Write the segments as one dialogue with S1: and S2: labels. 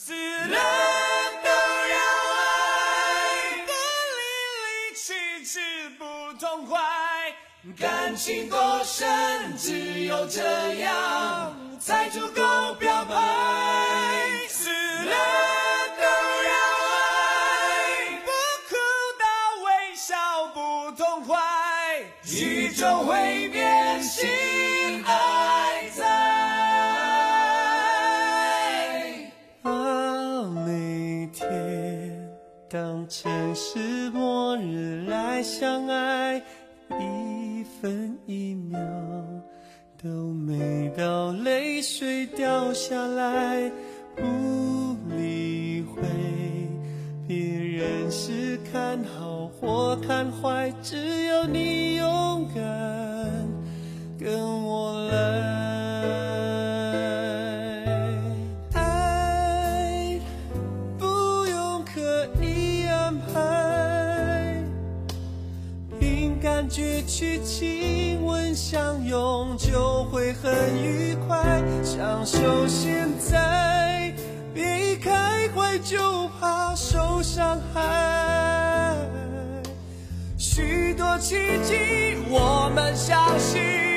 S1: 死了都要爱，不离离去去不痛快，感情多深，只有这样才足够表白，死了都要爱，不哭到微笑不痛快，宇宙毁。分一秒都美到泪水掉下来不理会别人是看好或看坏只要你勇敢跟我来。去亲吻相拥就会很愉快享受现在别一开怀就怕受伤害。许多奇迹我们相信。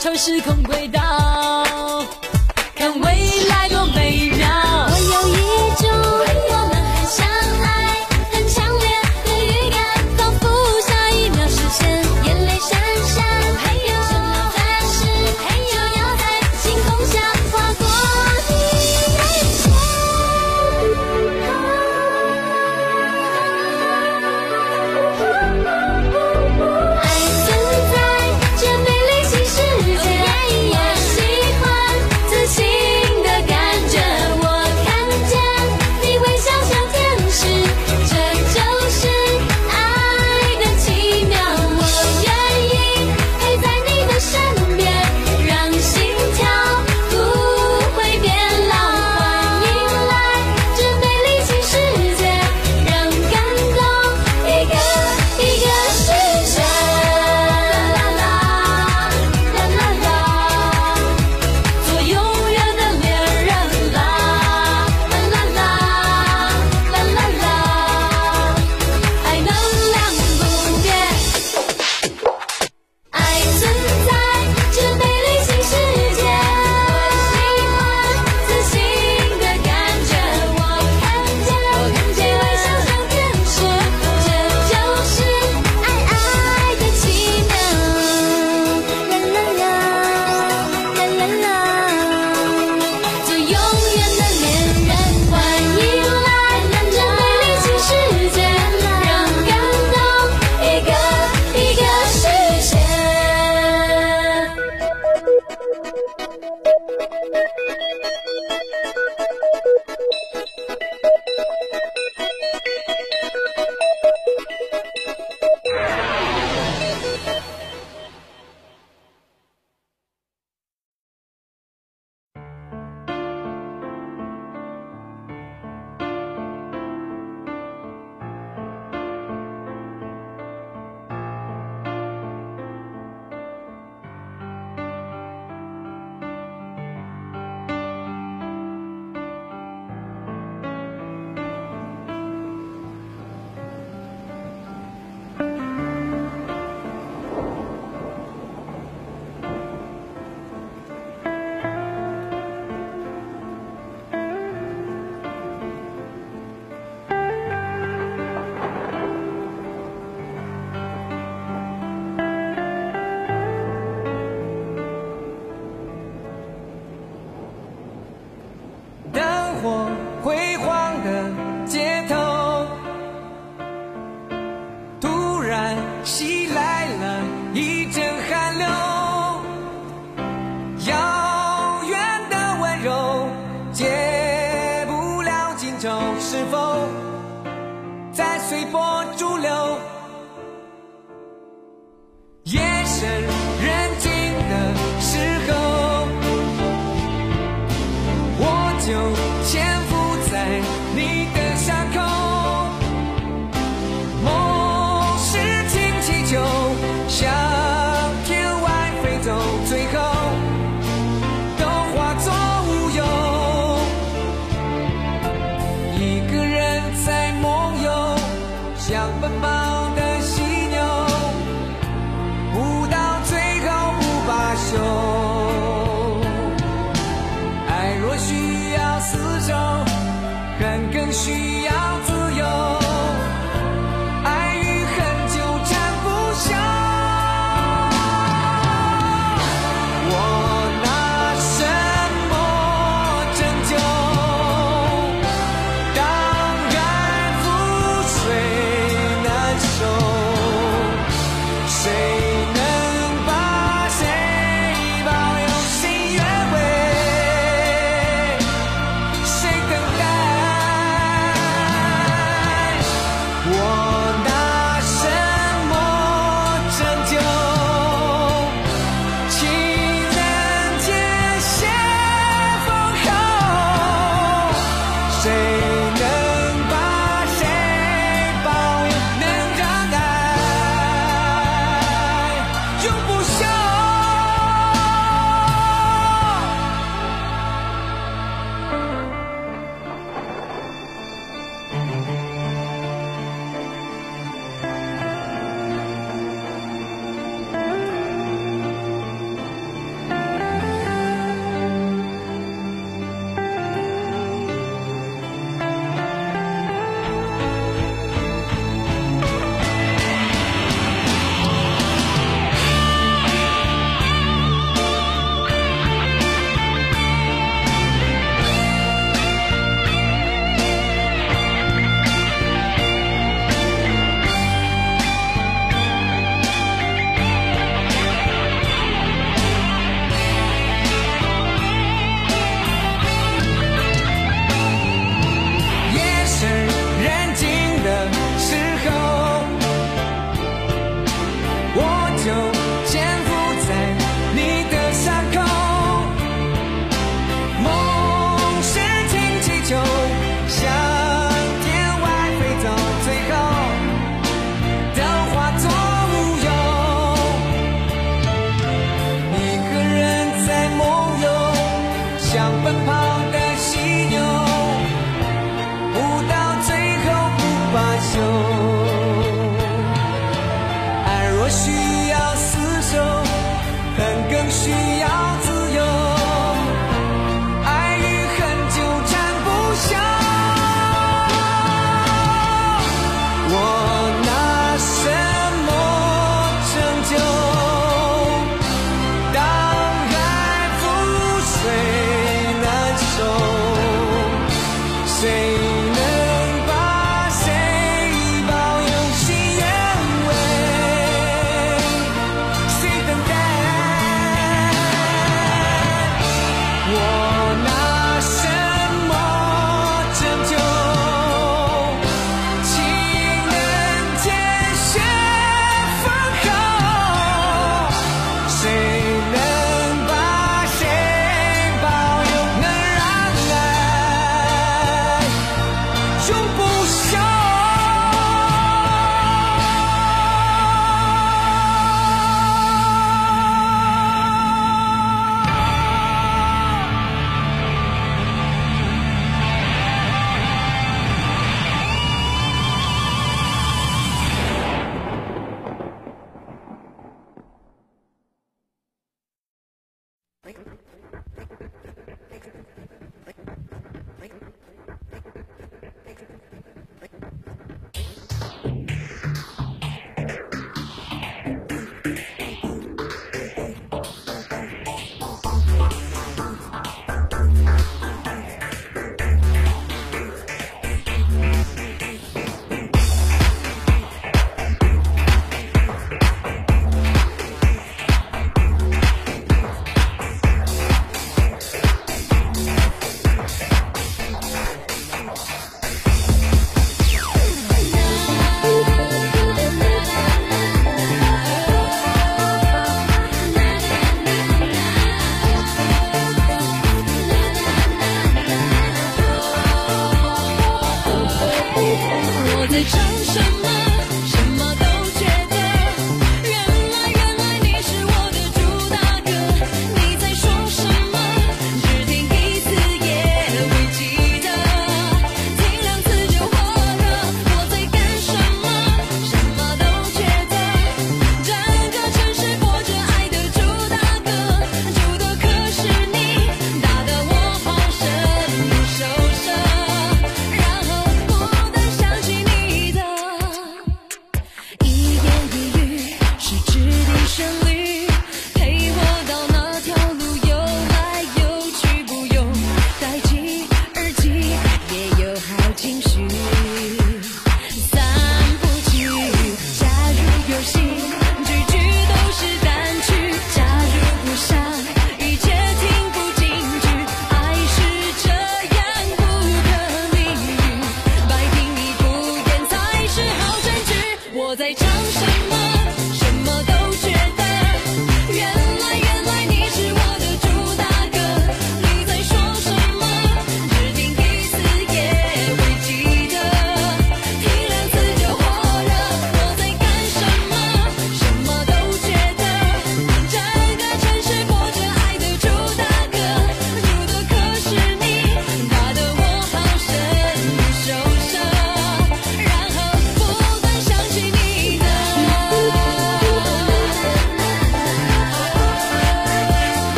S2: 超时空轨道，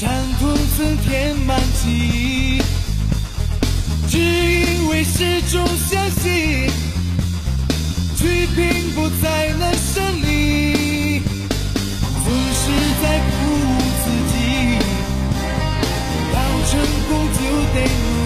S2: 伤痛曾填满
S3: 记忆，只因为始终相信，去拼搏
S2: 才能
S3: 胜利，总是
S1: 在鼓舞自己，要
S2: 成功就得
S4: 努力。